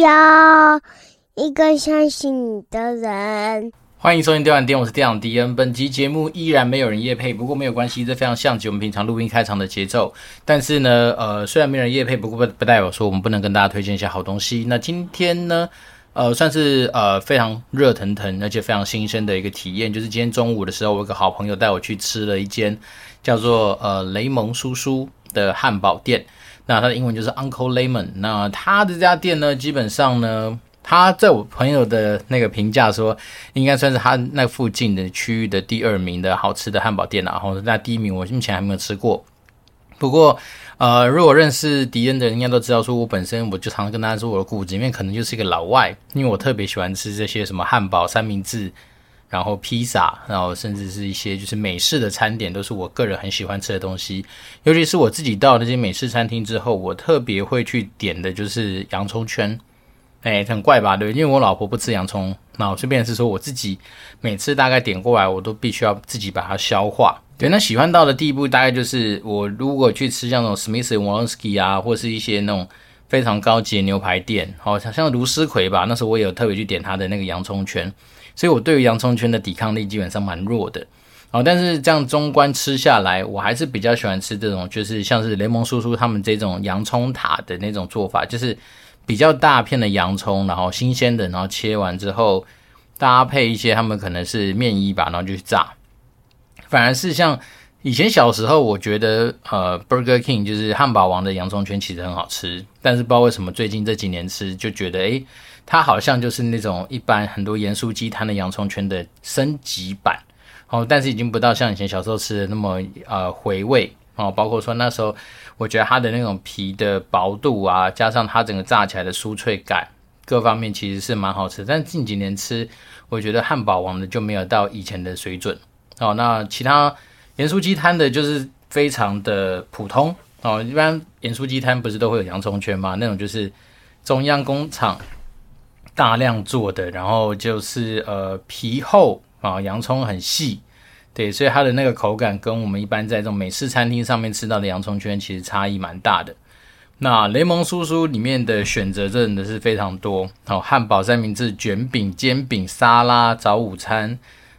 要一个相信你的人。欢迎收听电玩店，我是店长迪恩。本集节目依然没有人夜配，不过没有关系，这非常像极我们平常录音开场的节奏。但是呢，呃，虽然没人夜配，不过不不代表说我们不能跟大家推荐一些好东西。那今天呢，呃，算是呃非常热腾腾而且非常新鲜的一个体验，就是今天中午的时候，我有个好朋友带我去吃了一间叫做呃雷蒙叔叔的汉堡店。那它的英文就是 Uncle Lemon。那他的这家店呢，基本上呢，他在我朋友的那个评价说，应该算是他那附近的区域的第二名的好吃的汉堡店。然后那第一名我目前还没有吃过。不过，呃，如果认识迪恩的人应该都知道，说我本身我就常常跟大家说，我的骨子里面可能就是一个老外，因为我特别喜欢吃这些什么汉堡、三明治，然后披萨，然后甚至是一些就是美式的餐点，都是我个人很喜欢吃的东西。尤其是我自己到那些美式餐厅之后，我特别会去点的就是洋葱圈。哎，很怪吧？对，因为我老婆不吃洋葱，那我顺便是说我自己每次大概点过来，我都必须要自己把它消化。对，那喜欢到的地步，大概就是我如果去吃像那种 Smith and Wollensky 啊，或是一些那种非常高级的牛排店，好像像卢思奎吧，那时候我也有特别去点他的那个洋葱圈，所以我对于洋葱圈的抵抗力基本上蛮弱的。哦，但是这样中观吃下来，我还是比较喜欢吃这种，就是像是雷蒙叔叔他们这种洋葱塔的那种做法，就是比较大片的洋葱，然后新鲜的，然后切完之后搭配一些他们可能是面衣吧，然后就去炸。反而是像以前小时候，我觉得呃，Burger King 就是汉堡王的洋葱圈其实很好吃，但是不知道为什么最近这几年吃就觉得，诶，它好像就是那种一般很多盐酥鸡摊的洋葱圈的升级版，哦，但是已经不到像以前小时候吃的那么呃回味。哦，包括说那时候我觉得它的那种皮的薄度啊，加上它整个炸起来的酥脆感，各方面其实是蛮好吃，但近几年吃，我觉得汉堡王的就没有到以前的水准。哦，那其他盐酥鸡摊的就是非常的普通哦。一般盐酥鸡摊不是都会有洋葱圈吗？那种就是中央工厂大量做的，然后就是呃皮厚啊，洋葱很细，对，所以它的那个口感跟我们一般在这种美式餐厅上面吃到的洋葱圈其实差异蛮大的。那雷蒙叔叔里面的选择真的是非常多哦，汉堡、三明治、卷饼、煎饼、沙拉、早午餐。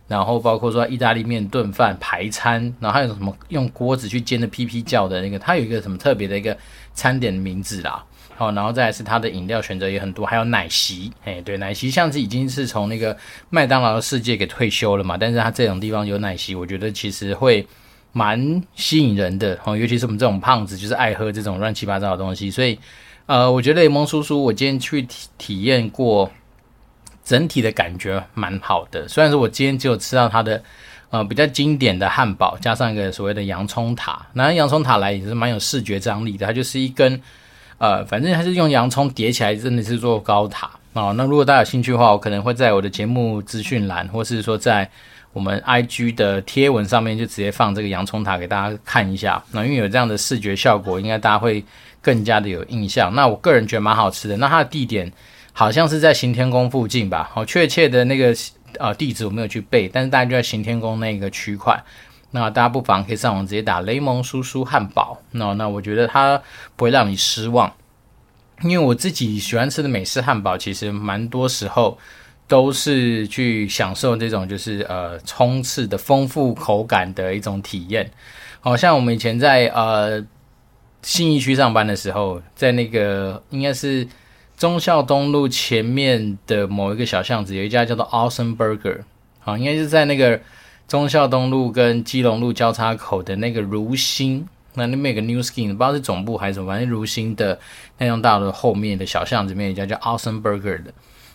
然后包括说意大利面、炖饭、排餐，然后还有什么用锅子去煎的屁屁叫的那个，它有一个什么特别的一个餐点的名字啦。好，然后再来是它的饮料选择也很多，还有奶昔，哎，对，奶昔像是已经是从那个麦当劳的世界给退休了嘛，但是它这种地方有奶昔，我觉得其实会蛮吸引人的哦，尤其是我们这种胖子，就是爱喝这种乱七八糟的东西，所以呃，我觉得雷蒙叔叔，我今天去体体验过。整体的感觉蛮好的，虽然说我今天只有吃到它的，呃，比较经典的汉堡，加上一个所谓的洋葱塔。那洋葱塔来也是蛮有视觉张力的，它就是一根，呃，反正它是用洋葱叠起来，真的是做高塔啊。那如果大家有兴趣的话，我可能会在我的节目资讯栏，或是说在我们 IG 的贴文上面，就直接放这个洋葱塔给大家看一下。那因为有这样的视觉效果，应该大家会更加的有印象。那我个人觉得蛮好吃的。那它的地点。好像是在行天宫附近吧，好，确切的那个呃地址我没有去背，但是大概就在行天宫那个区块。那大家不妨可以上网直接打雷蒙叔叔汉堡，那那我觉得它不会让你失望，因为我自己喜欢吃的美式汉堡，其实蛮多时候都是去享受这种就是呃冲刺的丰富口感的一种体验。好像我们以前在呃信义区上班的时候，在那个应该是。忠孝东路前面的某一个小巷子，有一家叫做 Awesome Burger，好，应该是在那个忠孝东路跟基隆路交叉口的那个如新，那那边有个 New Skin，不知道是总部还是什么，反正如新的那栋大楼后面的小巷子里面有一家叫 Awesome Burger 的，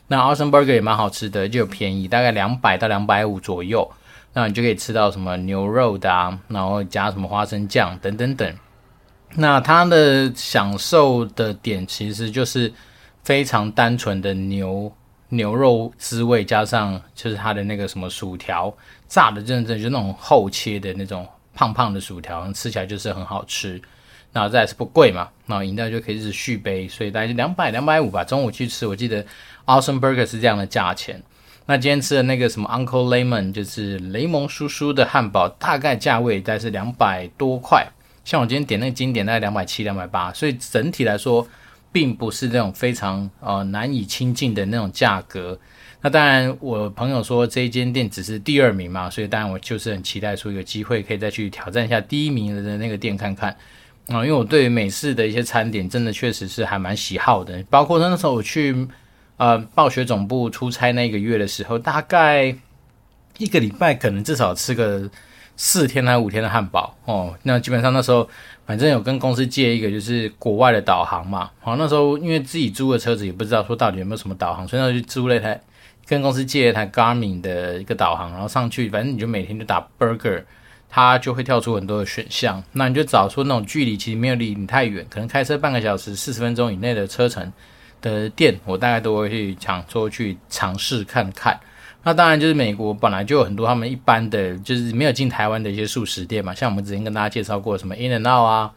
那 Awesome Burger 也蛮好吃的，就便宜，大概两百到两百五左右，那你就可以吃到什么牛肉的啊，然后加什么花生酱等等等，那它的享受的点其实就是。非常单纯的牛牛肉滋味，加上就是它的那个什么薯条炸的，真的就那种厚切的那种胖胖的薯条，吃起来就是很好吃。然后再是不贵嘛，然后饮料就可以是续杯，所以大概就两百两百五吧。中午去吃，我记得 Awesome Burger 是这样的价钱。那今天吃的那个什么 Uncle Lemon，就是雷蒙叔叔的汉堡，大概价位大概是两百多块。像我今天点那个经典，大概两百七两百八，所以整体来说。并不是那种非常呃难以亲近的那种价格。那当然，我朋友说这一间店只是第二名嘛，所以当然我就是很期待说有机会可以再去挑战一下第一名的那个店看看啊，因为我对美式的一些餐点真的确实是还蛮喜好的，包括那时候我去呃暴雪总部出差那个月的时候，大概一个礼拜可能至少吃个四天还五天的汉堡哦，那基本上那时候。反正有跟公司借一个就是国外的导航嘛，好，那时候因为自己租的车子也不知道说到底有没有什么导航，所以那就租了一台，跟公司借了一台 Garmin 的一个导航，然后上去，反正你就每天就打 Burger，它就会跳出很多的选项，那你就找出那种距离其实没有离你太远，可能开车半个小时、四十分钟以内的车程的店，我大概都会去抢说去尝试看看。那当然就是美国本来就有很多他们一般的就是没有进台湾的一些速食店嘛，像我们之前跟大家介绍过什么 In and Out 啊，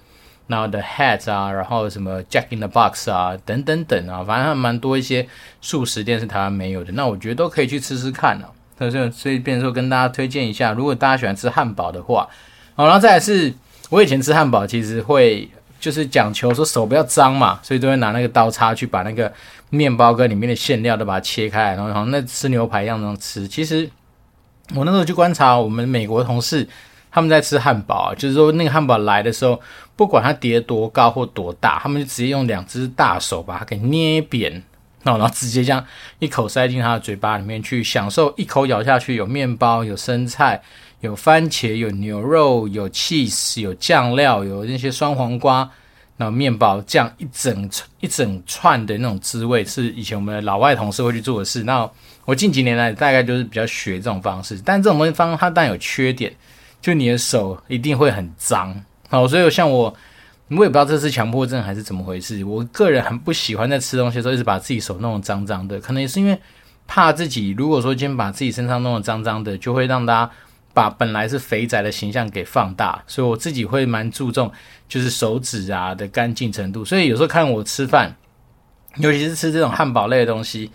然后 The Hat 啊，然后什么 Jack in the Box 啊，等等等啊，反正还蛮多一些速食店是台湾没有的。那我觉得都可以去吃吃看啊。所以所以变说跟大家推荐一下，如果大家喜欢吃汉堡的话，好，然后再来是我以前吃汉堡其实会。就是讲求说手不要脏嘛，所以都会拿那个刀叉去把那个面包跟里面的馅料都把它切开，然后那吃牛排一样那样吃。其实我那时候去观察我们美国同事他们在吃汉堡啊，就是说那个汉堡来的时候，不管它叠多高或多大，他们就直接用两只大手把它给捏扁，然后直接这样一口塞进他的嘴巴里面去，享受一口咬下去有面包有生菜。有番茄，有牛肉，有 cheese，有酱料，有那些酸黄瓜，然后面包，这样一整一整串的那种滋味，是以前我们的老外同事会去做的事。那我近几年来大概就是比较学这种方式，但这种东西方它当然有缺点，就你的手一定会很脏。好，所以像我，我也不知道这是强迫症还是怎么回事。我个人很不喜欢在吃东西的时候一直把自己手弄得脏脏的，可能也是因为怕自己如果说今天把自己身上弄得脏脏的，就会让大家。把本来是肥宅的形象给放大，所以我自己会蛮注重，就是手指啊的干净程度。所以有时候看我吃饭，尤其是吃这种汉堡类的东西，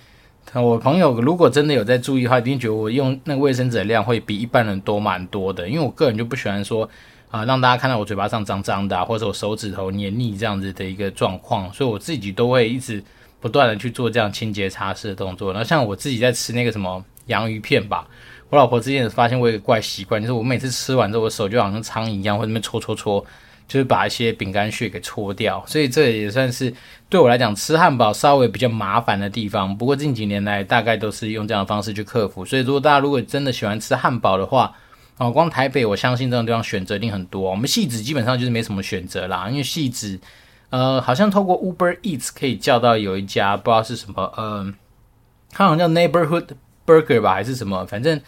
我朋友如果真的有在注意的话，一定觉得我用那个卫生纸的量会比一般人多蛮多的。因为我个人就不喜欢说啊、让大家看到我嘴巴上脏脏的、或者我手指头黏腻这样子的一个状况，所以我自己都会一直不断的去做这样清洁擦拭的动作。然后像我自己在吃那个什么洋芋片吧。我老婆之前发现我有一个怪习惯，就是我每次吃完之后，我手就好像苍蝇一样，会那边搓搓搓，就是把一些饼干屑给搓掉。所以这也算是对我来讲吃汉堡稍微比较麻烦的地方。不过近几年来，大概都是用这样的方式去克服。所以如果大家如果真的喜欢吃汉堡的话，哦，光台北我相信这种地方选择一定很多。我们戏子基本上就是没什么选择啦，因为戏子呃好像透过 Uber Eats 可以叫到有一家不知道是什么，嗯、它好像叫 Neighborhood Burger 吧，还是什么，反正。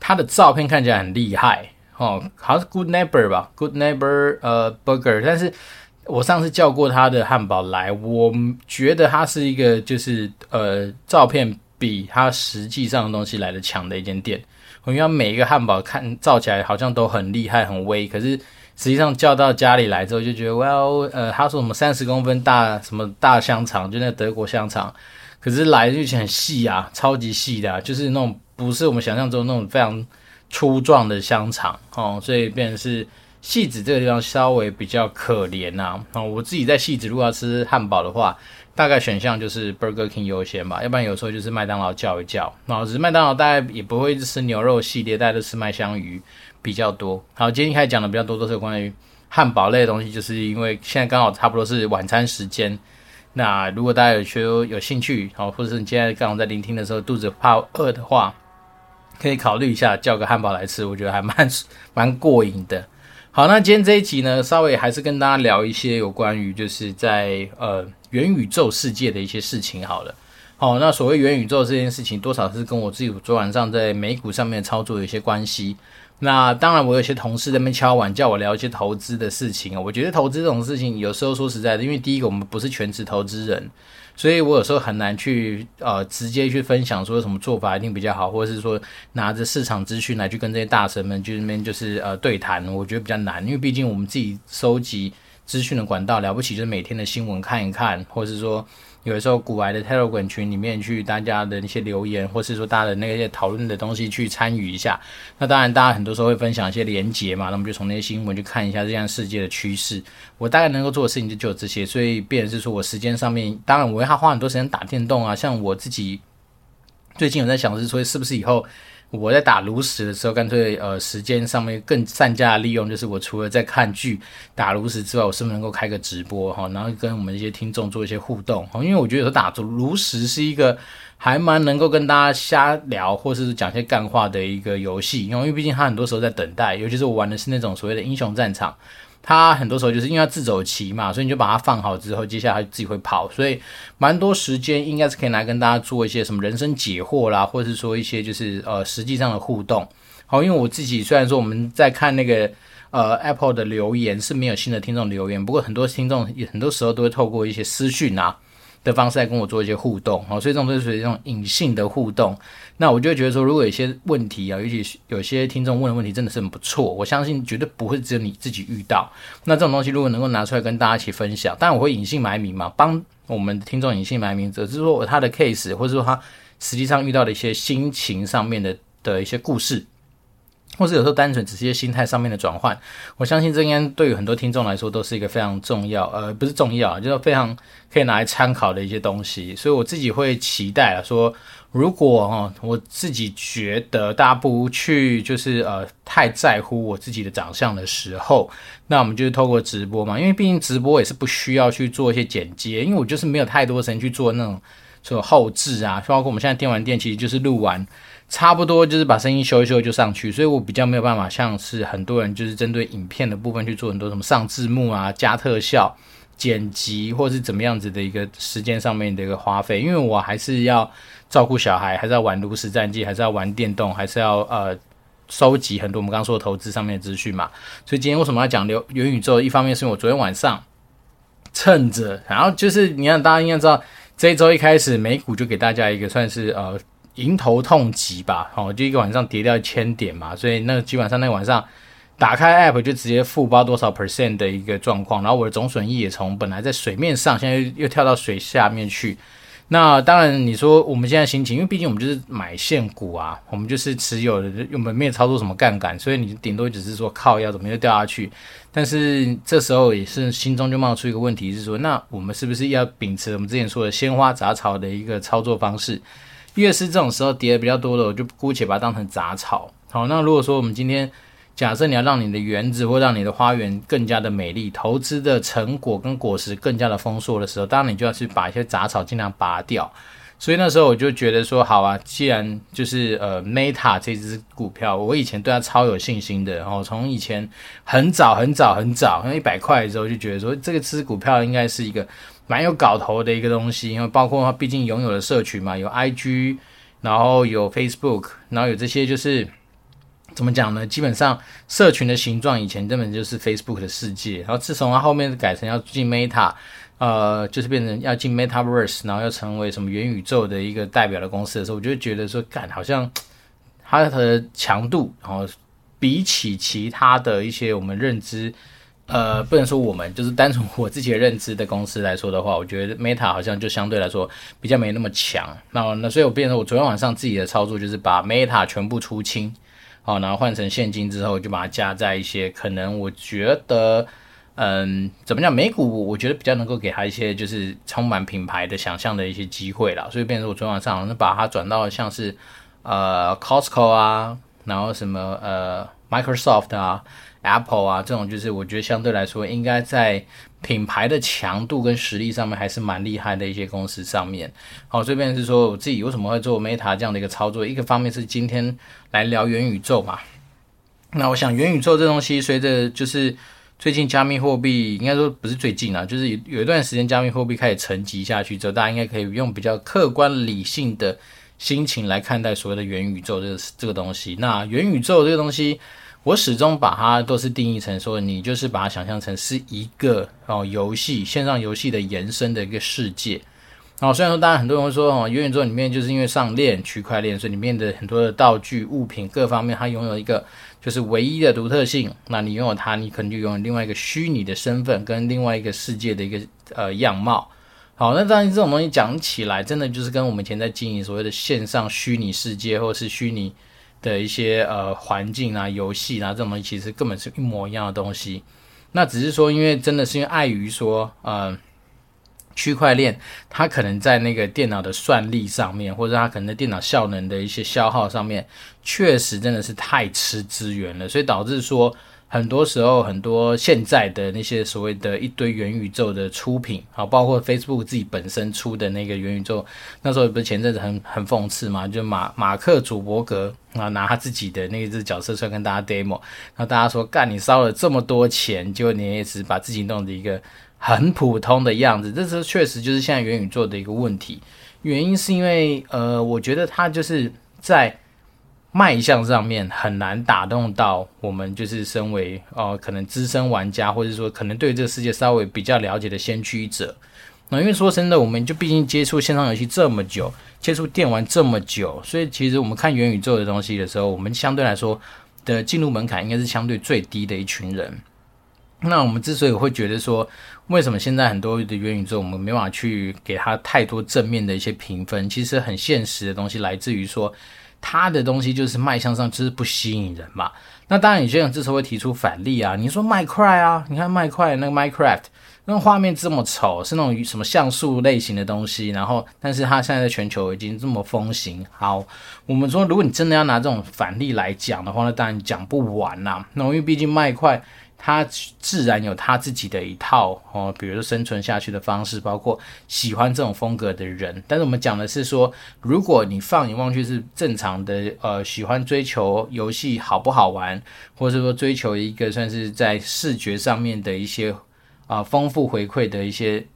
他的照片看起来很厉害哦，好像是 Good Neighbor 吧，Good Neighbor 呃 Burger，但是我上次叫过他的汉堡来，我觉得他是一个就是呃照片比他实际上的东西来的强的一间店。我觉得每一个汉堡看照起来好像都很厉害很威，可是实际上叫到家里来之后就觉得，Well 呃他说什么三十公分大什么大香肠，就那德国香肠，可是来就很细啊，超级细的啊，就是那种。不是我们想象中那种非常粗壮的香肠哦，所以变成是戏子这个地方稍微比较可怜呐。哦，我自己在戏子如果要吃汉堡的话，大概选项就是 Burger King 优先吧，要不然有时候就是麦当劳叫一叫。哦，只是麦当劳大概也不会吃牛肉系列，大家都吃麦香鱼比较多。好，今天开始讲的比较多都是关于汉堡类的东西，就是因为现在刚好差不多是晚餐时间。那如果大家有觉得有兴趣，好，或者是你现在刚好在聆听的时候肚子怕饿的话，可以考虑一下叫个汉堡来吃，我觉得还蛮蛮过瘾的。好，那今天这一集呢，稍微还是跟大家聊一些有关于就是在呃元宇宙世界的一些事情好了。好，那所谓元宇宙这件事情，多少是跟我自己昨晚上在美股上面操作有一些关系。那当然，我有些同事在那边敲碗叫我聊一些投资的事情啊。我觉得投资这种事情，有时候说实在的，因为第一个我们不是全职投资人。所以我有时候很难去呃直接去分享说什么做法一定比较好，或者是说拿着市场资讯来去跟这些大神们就那边就是呃对谈，我觉得比较难，因为毕竟我们自己收集资讯的管道，了不起就是每天的新闻看一看，或者是说。有的时候，股癌的 Telegram 群里面去大家的那些留言，或是说大家的那些讨论的东西去参与一下。那当然，大家很多时候会分享一些连结嘛，那我们就从那些新闻去看一下这样世界的趋势。我大概能够做的事情就只有这些，所以变成是说我时间上面，当然我会花很多时间打电动啊。像我自己最近有在想是说，是不是以后。我在打炉石的时候，干脆呃时间上面更善加利用，就是我除了在看剧、打炉石之外，我是不是能够开个直播哈，然后跟我们一些听众做一些互动哈，因为我觉得说打炉石是一个还蛮能够跟大家瞎聊，或是讲些干话的一个游戏，因为毕竟他很多时候在等待，尤其是我玩的是那种所谓的英雄战场。它很多时候就是因为要自走棋嘛，所以你就把它放好之后，接下来它自己会跑，所以蛮多时间应该是可以来跟大家做一些什么人生解惑啦，或者是说一些就是呃实际上的互动。好，因为我自己虽然说我们在看那个呃 Apple 的留言是没有新的听众留言，不过很多听众也很多时候都会透过一些私讯啊。的方式来跟我做一些互动，好，所以这种都是属于这种隐性的互动。那我就会觉得说，如果有些问题啊，尤其有些听众问的问题真的是很不错，我相信绝对不会只有你自己遇到。那这种东西如果能够拿出来跟大家一起分享，当然我会隐姓埋名嘛，帮我们听众隐姓埋名，只是说他的 case，或者说他实际上遇到的一些心情上面的的一些故事。或是有时候单纯只是一些心态上面的转换，我相信这应该对于很多听众来说都是一个非常重要，呃，不是重要，就是非常可以拿来参考的一些东西。所以我自己会期待，说如果哈，我自己觉得大家不去就是呃太在乎我自己的长相的时候，那我们就是透过直播嘛，因为毕竟直播也是不需要去做一些剪接，因为我就是没有太多时间去做那种做后置啊，包括我们现在电玩店其实就是录完。差不多就是把声音修一修就上去，所以我比较没有办法像是很多人就是针对影片的部分去做很多什么上字幕啊、加特效、剪辑或是怎么样子的一个时间上面的一个花费，因为我还是要照顾小孩，还是要玩炉石战记，还是要玩电动，还是要呃收集很多我们刚刚说的投资上面的资讯嘛。所以今天为什么要讲流元宇宙？一方面是因为我昨天晚上趁着，然后就是你看大家应该知道，这一周一开始美股就给大家一个算是呃。迎头痛击吧，哦，就一个晚上跌掉一千点嘛，所以那基本上那个晚上打开 App 就直接负包多少 percent 的一个状况，然后我的总损益也从本来在水面上，现在又又跳到水下面去。那当然你说我们现在心情，因为毕竟我们就是买现股啊，我们就是持有的，我们没有操作什么杠杆，所以你顶多只是说靠要怎么又掉下去。但是这时候也是心中就冒出一个问题，是说那我们是不是要秉持我们之前说的鲜花杂草的一个操作方式？越是这种时候跌的比较多的，我就姑且把它当成杂草。好，那如果说我们今天假设你要让你的园子或让你的花园更加的美丽，投资的成果跟果实更加的丰硕的时候，当然你就要去把一些杂草尽量拔掉。所以那时候我就觉得说，好啊，既然就是呃 Meta 这只股票，我以前对它超有信心的，然后从以前很早很早很早，因为一百块的时候就觉得说，这个只股票应该是一个。蛮有搞头的一个东西，因为包括它毕竟拥有了社群嘛，有 IG，然后有 Facebook，然后有这些就是怎么讲呢？基本上社群的形状以前根本就是 Facebook 的世界，然后自从它后面改成要进 Meta，呃，就是变成要进 Metaverse，然后要成为什么元宇宙的一个代表的公司的时候，我就觉得说，干好像它的强度，然后比起其他的一些我们认知。呃，不能说我们就是单从我自己的认知的公司来说的话，我觉得 Meta 好像就相对来说比较没那么强。那那所以我变成我昨天晚上自己的操作就是把 Meta 全部出清，好，然后换成现金之后就把它加在一些可能我觉得，嗯，怎么讲，美股我觉得比较能够给他一些就是充满品牌的想象的一些机会啦。所以变成我昨晚上好像把它转到像是呃 Costco 啊，然后什么呃 Microsoft 啊。Apple 啊，这种就是我觉得相对来说应该在品牌的强度跟实力上面还是蛮厉害的一些公司上面。好，这边是说我自己为什么会做 Meta 这样的一个操作，一个方面是今天来聊元宇宙嘛。那我想元宇宙这东西随着就是最近加密货币应该说不是最近啊，就是有有一段时间加密货币开始沉寂下去之后，大家应该可以用比较客观理性的心情来看待所谓的元宇宙这个这个东西。那元宇宙这个东西。我始终把它都是定义成说，你就是把它想象成是一个哦游戏，线上游戏的延伸的一个世界。哦，虽然说当然很多人会说哦，元宇宙里面就是因为上链区块链，所以里面的很多的道具、物品各方面，它拥有一个就是唯一的独特性。那你拥有它，你可能就拥有另外一个虚拟的身份跟另外一个世界的一个呃样貌。好，那当然这种东西讲起来，真的就是跟我们以前在经营所谓的线上虚拟世界，或是虚拟的一些呃环境啊、游戏啊这种东西，其实根本是一模一样的东西。那只是说，因为真的是因为碍于说呃。区块链，它可能在那个电脑的算力上面，或者它可能在电脑效能的一些消耗上面，确实真的是太吃资源了，所以导致说，很多时候很多现在的那些所谓的一堆元宇宙的出品，啊，包括 Facebook 自己本身出的那个元宇宙，那时候不是前阵子很很讽刺嘛，就马马克祖伯格啊拿他自己的那一只角色出来跟大家 demo，然后大家说干你烧了这么多钱，结果你也是把自己弄的一个。很普通的样子，这是确实就是现在元宇宙的一个问题。原因是因为，呃，我觉得他就是在卖相上面很难打动到我们，就是身为呃可能资深玩家，或者说可能对这个世界稍微比较了解的先驱者。那因为说真的，我们就毕竟接触线上游戏这么久，接触电玩这么久，所以其实我们看元宇宙的东西的时候，我们相对来说的进入门槛应该是相对最低的一群人。那我们之所以会觉得说，为什么现在很多的元宇宙我们没办法去给它太多正面的一些评分？其实很现实的东西来自于说，它的东西就是卖相上就是不吸引人嘛。那当然，有些人这时候会提出反例啊，你说麦块啊，你看麦块那个 Minecraft，那个画面这么丑，是那种什么像素类型的东西，然后但是它现在在全球已经这么风行。好，我们说如果你真的要拿这种反例来讲的话，那当然讲不完啦。那因为毕竟麦块。他自然有他自己的一套哦，比如说生存下去的方式，包括喜欢这种风格的人。但是我们讲的是说，如果你放眼望去是正常的，呃，喜欢追求游戏好不好玩，或者说追求一个算是在视觉上面的一些啊、丰富回馈的一些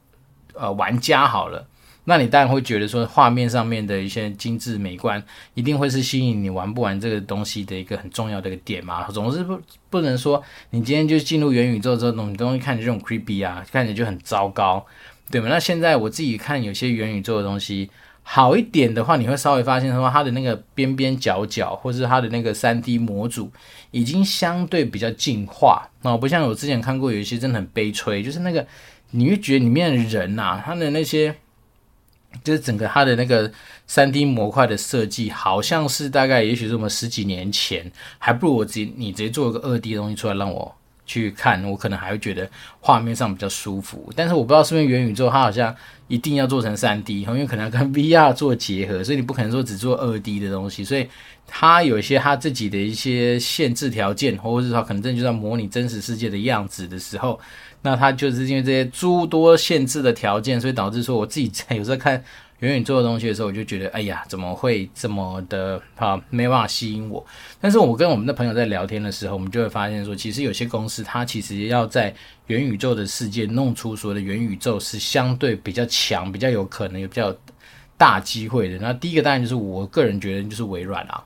呃玩家好了。那你当然会觉得说，画面上面的一些精致美观，一定会是吸引你玩不玩这个东西的一个很重要的一个点嘛。总是不不能说，你今天就进入元宇宙之后，东西东西看着这种 creepy 啊，看起来就很糟糕，对吗？那现在我自己看有些元宇宙的东西好一点的话，你会稍微发现说，它的那个边边角角，或是它的那个 3D 模组，已经相对比较进化啊，不像我之前看过有一些真的很悲催，就是那个你会觉得里面的人呐、啊，他的那些。就是整个它的那个三 D 模块的设计，好像是大概也许是我们十几年前，还不如我直接你直接做一个二 D 的东西出来让我去看，我可能还会觉得画面上比较舒服。但是我不知道是不是元宇宙，它好像一定要做成三 D，因为可能要跟 VR 做结合，所以你不可能说只做二 D 的东西，所以它有一些它自己的一些限制条件，或者是说可能真的就在模拟真实世界的样子的时候。那它就是因为这些诸多限制的条件，所以导致说我自己在有时候看元宇宙的东西的时候，我就觉得，哎呀，怎么会这么的啊，没办法吸引我。但是我跟我们的朋友在聊天的时候，我们就会发现说，其实有些公司它其实要在元宇宙的世界弄出所谓的元宇宙，是相对比较强、比较有可能、有比较大机会的。那第一个当然就是我个人觉得就是微软啊。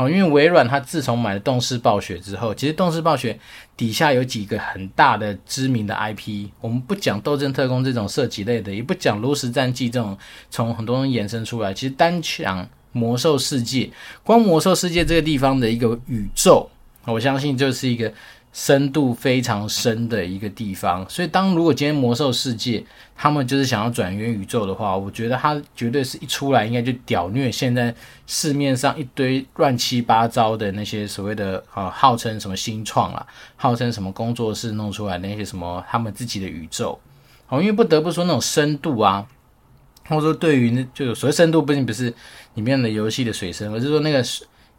哦，因为微软它自从买了动视暴雪之后，其实动视暴雪底下有几个很大的知名的 IP。我们不讲《斗争特工》这种射击类的，也不讲《炉石战记》这种从很多人衍生出来。其实单讲《魔兽世界》，光《魔兽世界》这个地方的一个宇宙，我相信就是一个。深度非常深的一个地方，所以当如果今天魔兽世界他们就是想要转元宇宙的话，我觉得它绝对是一出来应该就屌虐现在市面上一堆乱七八糟的那些所谓的啊，号称什么新创啊，号称什么工作室弄出来那些什么他们自己的宇宙，哦，因为不得不说那种深度啊，或者说对于那就所谓深度，不仅不是里面的游戏的水深，而是说那个。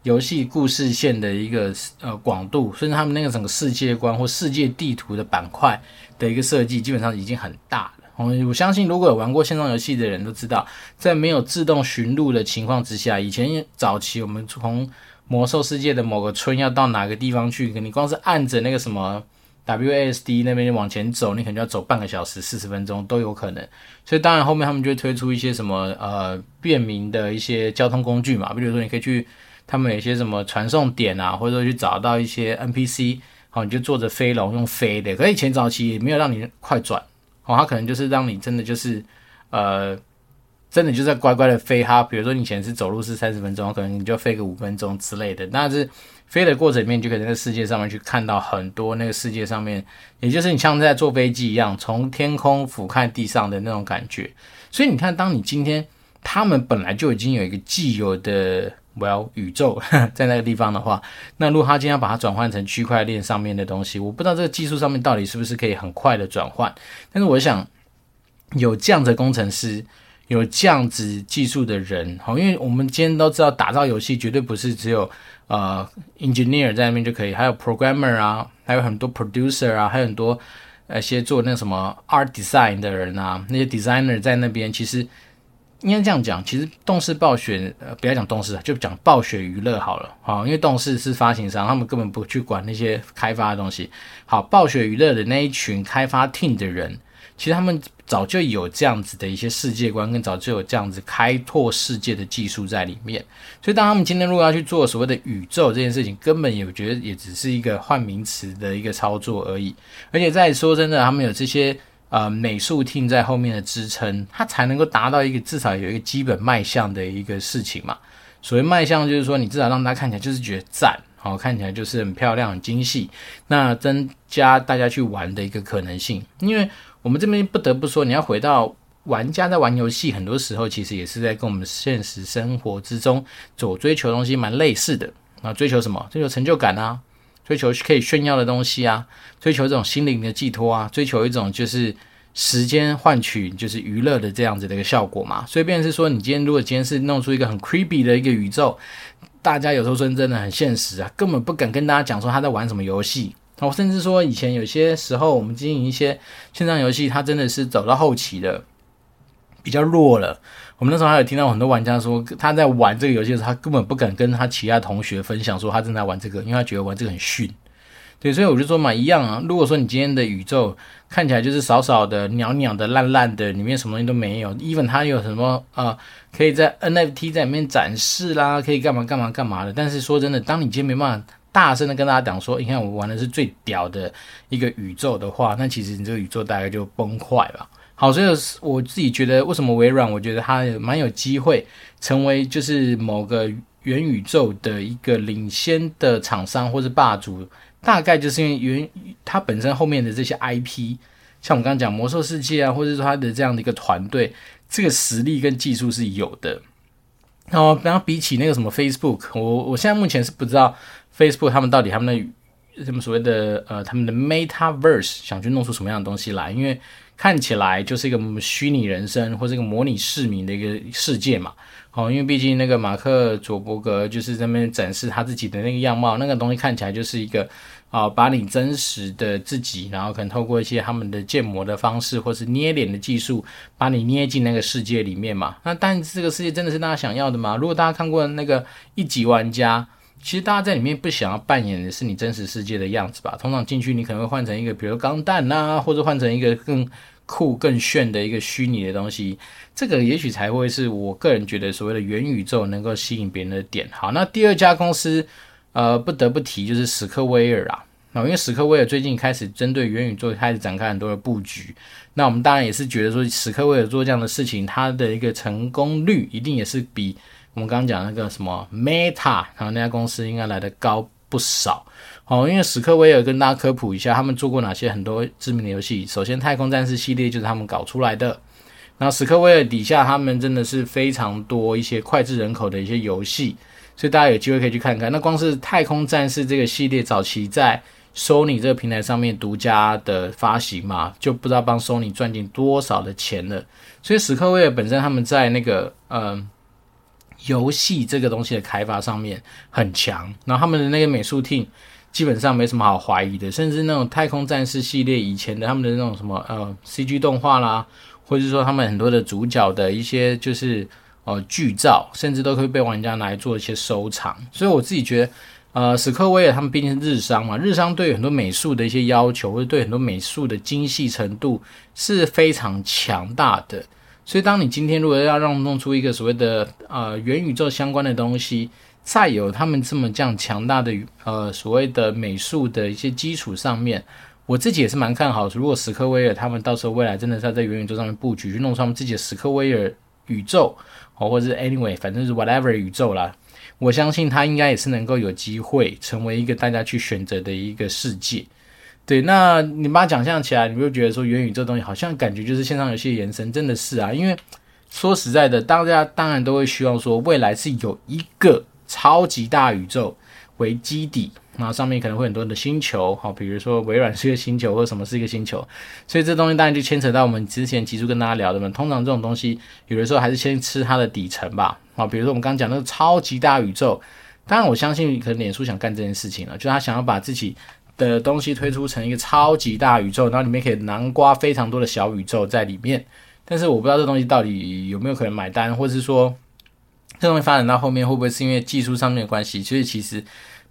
游戏故事线的一个呃广度，甚至他们那个整个世界观或世界地图的板块的一个设计，基本上已经很大了。我相信如果有玩过线上游戏的人都知道，在没有自动寻路的情况之下，以前早期我们从魔兽世界的某个村要到哪个地方去，你光是按着那个什么 WASD 那边往前走，你可能就要走半个小时、四十分钟都有可能。所以当然后面他们就会推出一些什么呃便民的一些交通工具嘛，比如说你可以去。他们有一些什么传送点啊，或者说去找到一些 NPC，好，你就坐着飞龙用飞的。可以前早期也没有让你快转，哦，它可能就是让你真的就是呃真的就在乖乖的飞哈，比如说你以前是走路是三十分钟，可能你就飞个五分钟之类的。但是飞的过程里面，就可以在世界上面去看到很多那个世界上面，也就是你像在坐飞机一样，从天空俯瞰地上的那种感觉。所以你看，当你今天他们本来就已经有一个既有的 Well 宇宙在那个地方的话，那如果他今天要把它转换成区块链上面的东西，我不知道这个技术上面到底是不是可以很快的转换。但是我想有这样的工程师。有这样子技术的人，好，因为我们今天都知道，打造游戏绝对不是只有呃 engineer 在那边就可以，还有 programmer 啊，还有很多 producer 啊，还有很多那些做那什么 art design 的人啊，那些 designer 在那边。其实应该这样讲，其实动视暴雪，呃，不要讲动视，就讲暴雪娱乐好了，好，因为动视是发行商，他们根本不去管那些开发的东西。好，暴雪娱乐的那一群开发 team 的人。其实他们早就有这样子的一些世界观，跟早就有这样子开拓世界的技术在里面。所以当他们今天如果要去做所谓的宇宙这件事情，根本也觉得也只是一个换名词的一个操作而已。而且再说真的，他们有这些呃美术厅在后面的支撑，它才能够达到一个至少有一个基本卖相的一个事情嘛。所谓卖相，就是说你至少让大家看起来就是觉得赞，好，看起来就是很漂亮、很精细，那增加大家去玩的一个可能性，因为。我们这边不得不说，你要回到玩家在玩游戏，很多时候其实也是在跟我们现实生活之中所追求的东西蛮类似的那。追求什么？追求成就感啊，追求可以炫耀的东西啊，追求这种心灵的寄托啊，追求一种就是时间换取就是娱乐的这样子的一个效果嘛。所以，便是说，你今天如果今天是弄出一个很 creepy 的一个宇宙，大家有时候说真的很现实啊，根本不敢跟大家讲说他在玩什么游戏。我甚至说，以前有些时候，我们经营一些线上游戏，它真的是走到后期的比较弱了。我们那时候还有听到很多玩家说，他在玩这个游戏的时候，他根本不敢跟他其他同学分享说他正在玩这个，因为他觉得玩这个很逊。对，所以我就说嘛，一样啊。如果说你今天的宇宙看起来就是少少的、鸟鸟的、烂烂的，里面什么东西都没有，even 它有什么呃，可以在 NFT 在里面展示啦，可以干嘛干嘛干嘛的。但是说真的，当你今天没办法。大声的跟大家讲说，你看我玩的是最屌的一个宇宙的话，那其实你这个宇宙大概就崩坏了。好，所以我自己觉得，为什么微软，我觉得它蛮有机会成为就是某个元宇宙的一个领先的厂商或是霸主，大概就是因为元它本身后面的这些 IP，像我刚刚讲魔兽世界啊，或者说它的这样的一个团队，这个实力跟技术是有的。然后，然后比起那个什么 Facebook，我我现在目前是不知道。Facebook 他们到底他们的什么所谓的呃他们的 Metaverse 想去弄出什么样的东西来？因为看起来就是一个虚拟人生或者一个模拟市民的一个世界嘛。哦，因为毕竟那个马克·佐伯格就是在那边展示他自己的那个样貌，那个东西看起来就是一个啊、把你真实的自己，然后可能透过一些他们的建模的方式或是捏脸的技术，把你捏进那个世界里面嘛。那但这个世界真的是大家想要的吗？如果大家看过那个一级玩家。其实大家在里面不想要扮演的是你真实世界的样子吧？通常进去你可能会换成一个，比如钢弹呐，或者换成一个更酷、更炫的一个虚拟的东西。这个也许才会是我个人觉得所谓的元宇宙能够吸引别人的点。好，那第二家公司，呃，不得不提就是史克威尔啊。那因为史克威尔最近开始针对元宇宙开始展开很多的布局。那我们当然也是觉得说，史克威尔做这样的事情，它的一个成功率一定也是比。我们刚刚讲那个什么 Meta，然后那家公司应该来的高不少。哦，因为史克威尔跟大家科普一下，他们做过哪些很多知名的游戏。首先，太空战士系列就是他们搞出来的。然后，史克威尔底下他们真的是非常多一些脍炙人口的一些游戏，所以大家有机会可以去看看。那光是太空战士这个系列，早期在 Sony 这个平台上面独家的发行嘛，就不知道帮 Sony 赚进多少的钱了。所以，史克威尔本身他们在那个嗯。游戏这个东西的开发上面很强，然后他们的那个美术 team 基本上没什么好怀疑的，甚至那种太空战士系列以前的他们的那种什么呃 CG 动画啦，或者是说他们很多的主角的一些就是呃剧照，甚至都可以被玩家拿来做一些收藏。所以我自己觉得，呃，史克威尔他们毕竟是日商嘛，日商对很多美术的一些要求，或者对很多美术的精细程度是非常强大的。所以，当你今天如果要让弄出一个所谓的呃元宇宙相关的东西，再有他们这么这样强大的呃所谓的美术的一些基础上面，我自己也是蛮看好。如果史克威尔他们到时候未来真的是要在元宇宙上面布局，去弄出他们自己的史克威尔宇宙，哦，或者是 anyway，反正是 whatever 宇宙啦。我相信他应该也是能够有机会成为一个大家去选择的一个世界。对，那你把它想象起来，你会觉得说元宇宙东西好像感觉就是线上游戏的延伸，真的是啊，因为说实在的，大家当然都会希望说未来是有一个超级大宇宙为基底。然后上面可能会很多的星球，好，比如说微软是一个星球，或者什么是一个星球，所以这东西当然就牵扯到我们之前集数跟大家聊的嘛。通常这种东西，有的时候还是先吃它的底层吧，好，比如说我们刚刚讲那个超级大宇宙，当然我相信可能脸书想干这件事情了，就他想要把自己的东西推出成一个超级大宇宙，然后里面可以南瓜非常多的小宇宙在里面，但是我不知道这东西到底有没有可能买单，或者是说这东西发展到后面会不会是因为技术上面的关系，所以其实。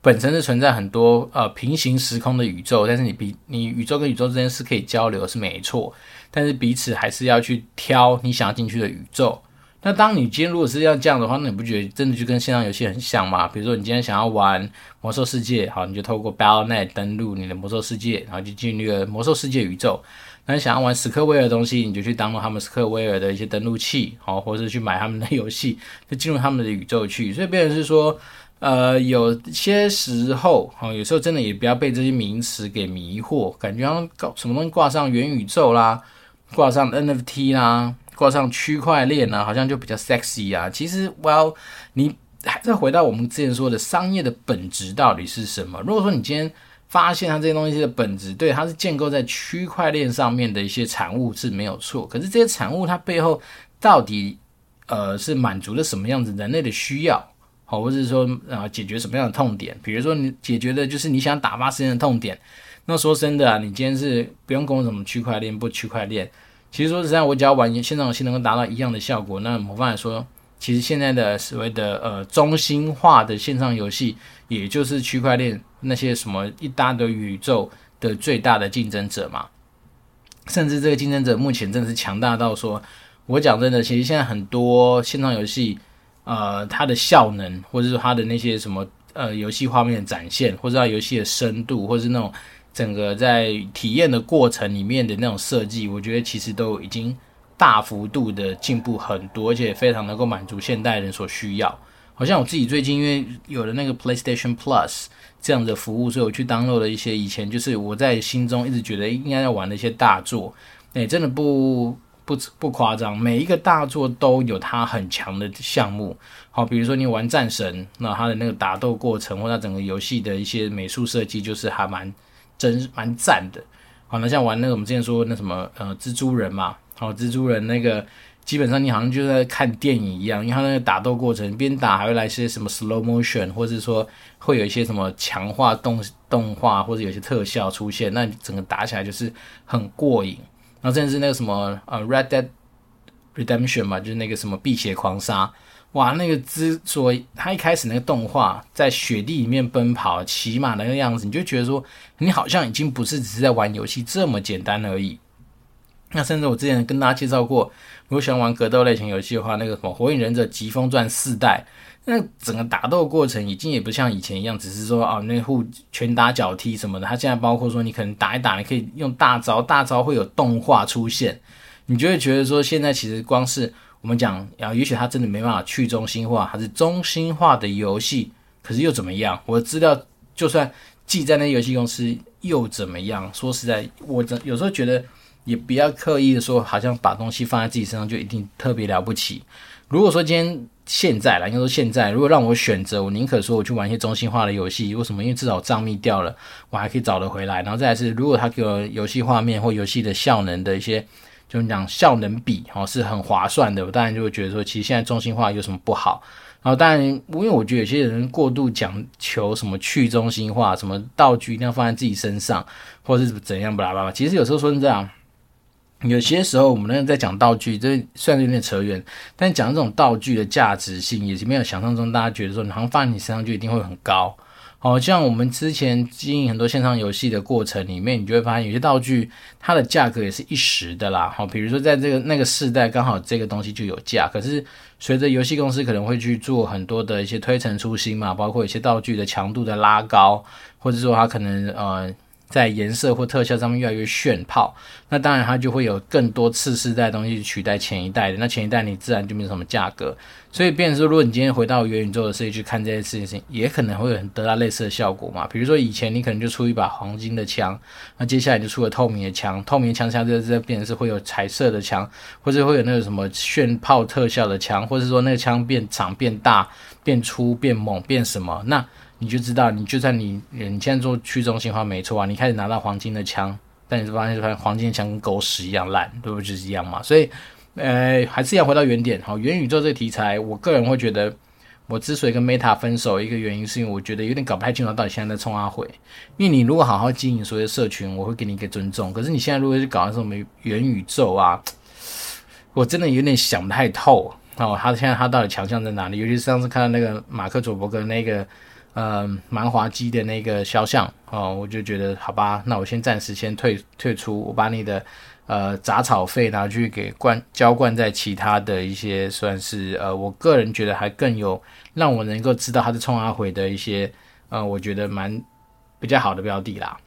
本身是存在很多呃平行时空的宇宙，但是你比你宇宙跟宇宙之间是可以交流是没错，但是彼此还是要去挑你想要进去的宇宙。那当你今天如果是要这样的话，那你不觉得真的就跟线上游戏很像吗？比如说你今天想要玩魔兽世界，好，你就透过 Battle.net 登录你的魔兽世界，然后就进入那个魔兽世界宇宙。那你想要玩史克威尔的东西，你就去登录他们史克威尔的一些登录器，好，或者是去买他们的游戏，就进入他们的宇宙去。所以变成是说。呃，有些时候，哈，有时候真的也不要被这些名词给迷惑，感觉好像搞什么东西挂上元宇宙啦，挂上 NFT 啦，挂上区块链呢，好像就比较 sexy 啊。其实，well，你还是回到我们之前说的商业的本质到底是什么？如果说你今天发现它这些东西的本质，对，它是建构在区块链上面的一些产物是没有错，可是这些产物它背后到底呃是满足了什么样子人类的需要？好，或者是说啊，解决什么样的痛点？比如说，你解决的就是你想打发时间的痛点。那说真的啊，你今天是不用跟我什么区块链不区块链。其实说实在，我只要玩线上游戏能够达到一样的效果，那某方来说，其实现在的所谓的呃中心化的线上游戏，也就是区块链那些什么一大堆宇宙的最大的竞争者嘛。甚至这个竞争者目前真的是强大到说，我讲真的，其实现在很多线上游戏。呃，它的效能，或者是它的那些什么呃游戏画面展现，或者它游戏的深度，或者是那种整个在体验的过程里面的那种设计，我觉得其实都已经大幅度的进步很多，而且非常能够满足现代人所需要。好像我自己最近因为有了那个 PlayStation Plus 这样的服务，所以我去 download 了一些以前就是我在心中一直觉得应该要玩的一些大作，哎，真的不。不不夸张，每一个大作都有它很强的项目。好，比如说你玩战神，那它的那个打斗过程或者整个游戏的一些美术设计，就是还蛮真蛮赞的。好，那像玩那个我们之前说那什么呃蜘蛛人嘛，好，蜘蛛人那个基本上你好像就在看电影一样，因为他那个打斗过程边打还会来些什么 slow motion，或者是说会有一些什么强化动动画或者有些特效出现，那整个打起来就是很过瘾。然后甚至是那个什么呃《Red Dead Redemption》嘛，就是那个什么《辟邪狂杀》，哇，那个之所以他一开始那个动画在雪地里面奔跑、骑马那个样子，你就觉得说你好像已经不是只是在玩游戏这么简单而已。那甚至我之前跟大家介绍过，如果喜欢玩格斗类型游戏的话，那个什么《火影忍者疾风传四代》。那整个打斗过程已经也不像以前一样，只是说啊，那互拳打脚踢什么的。它现在包括说，你可能打一打，你可以用大招，大招会有动画出现，你就会觉得说，现在其实光是我们讲啊，也许它真的没办法去中心化，还是中心化的游戏，可是又怎么样？我的资料就算记在那游戏公司又怎么样？说实在，我有时候觉得也不要刻意的说，好像把东西放在自己身上就一定特别了不起。如果说今天。现在啦，应该说现在，如果让我选择，我宁可说我去玩一些中心化的游戏。为什么？因为至少账密掉了，我还可以找得回来。然后再来是，如果他给我游戏画面或游戏的效能的一些，就讲效能比哦是很划算的，我当然就会觉得说，其实现在中心化有什么不好？然后当然，因为我觉得有些人过度讲求什么去中心化，什么道具一定要放在自己身上，或者是怎样，巴拉巴拉。其实有时候说是这样。有些时候，我们那在讲道具，这虽然有点扯远，但讲这种道具的价值性，也是没有想象中大家觉得说，你好像放在你身上就一定会很高。好像我们之前经营很多线上游戏的过程里面，你就会发现有些道具它的价格也是一时的啦。好，比如说在这个那个世代，刚好这个东西就有价，可是随着游戏公司可能会去做很多的一些推陈出新嘛，包括一些道具的强度的拉高，或者说它可能呃。在颜色或特效上面越来越炫炮，那当然它就会有更多次世代的东西取代前一代的，那前一代你自然就没有什么价格。所以，变成说，如果你今天回到元宇宙的世界去看这些事情，也可能会有很得到类似的效果嘛。比如说，以前你可能就出一把黄金的枪，那接下来就出了透明的枪，透明枪下这这变成是会有彩色的枪，或者会有那个什么炫炮特效的枪，或者说那个枪变长、变大、变粗、变猛、变什么，那你就知道，你就算你你现在做去中心化没错啊，你开始拿到黄金的枪，但你就发现发现黄金的枪跟狗屎一样烂，对不对？就是一样嘛，所以。呃，还是要回到原点。好，元宇宙这个题材，我个人会觉得，我之所以跟 Meta 分手，一个原因是因为我觉得有点搞不太清楚到底现在在冲阿回。因为你如果好好经营所有的社群，我会给你一个尊重。可是你现在如果是搞什么元宇宙啊，我真的有点想不太透。哦，他现在他到底强项在哪里？尤其是上次看到那个马克·佐伯格那个呃蛮滑稽的那个肖像，哦，我就觉得好吧，那我先暂时先退退出，我把你的。呃，杂草费拿去给灌浇灌在其他的一些，算是呃，我个人觉得还更有让我能够知道他是冲阿回的一些，呃，我觉得蛮比较好的标的啦。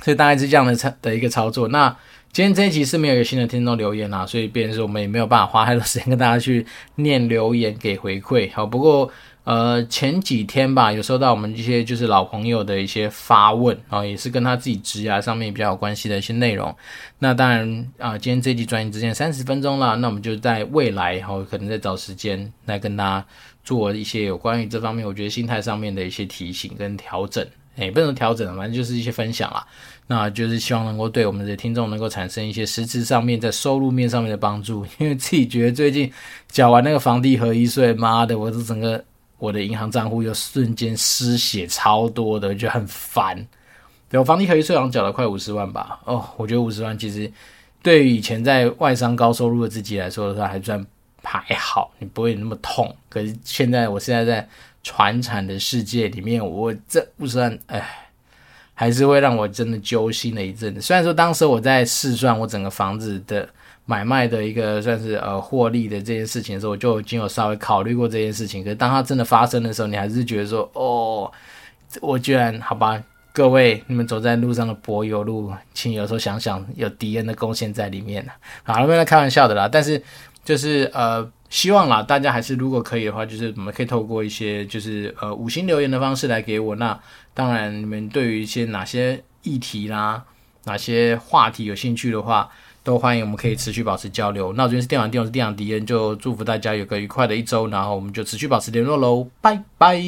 所以大概是这样的操的一个操作。那今天这一集是没有一个新的听众留言啦，所以变成是我们也没有办法花太多时间跟大家去念留言给回馈。好，不过。呃，前几天吧，有收到我们一些就是老朋友的一些发问，然后也是跟他自己职涯上面比较有关系的一些内容。那当然啊，今天这集转眼之间三十分钟了，那我们就在未来，然后可能再找时间来跟大家做一些有关于这方面，我觉得心态上面的一些提醒跟调整。诶，不能调整，反正就是一些分享啦。那就是希望能够对我们的听众能够产生一些实质上面在收入面上面的帮助。因为自己觉得最近缴完那个房地合一税，妈的，我是整个。我的银行账户又瞬间失血超多的，就很烦。对，我房地合一税好像缴了快五十万吧。哦，我觉得五十万其实对于以前在外商高收入的自己来说的话，还算还好，你不会那么痛。可是现在，我现在在传产的世界里面，我这五十万，哎，还是会让我真的揪心了一阵子。虽然说当时我在试算我整个房子的。买卖的一个算是呃获利的这件事情的时候，我就已经有稍微考虑过这件事情。可是当它真的发生的时候，你还是觉得说，哦，我居然好吧，各位你们走在路上的柏油路，请有时候想想有敌人的贡献在里面。好，那边在开玩笑的啦。但是就是呃，希望啦，大家还是如果可以的话，就是我们可以透过一些就是呃五星留言的方式来给我。那当然，你们对于一些哪些议题啦、哪些话题有兴趣的话。都欢迎，我们可以持续保持交流。那我这边是电玩店，我是电玩敌人，就祝福大家有个愉快的一周，然后我们就持续保持联络喽，拜拜。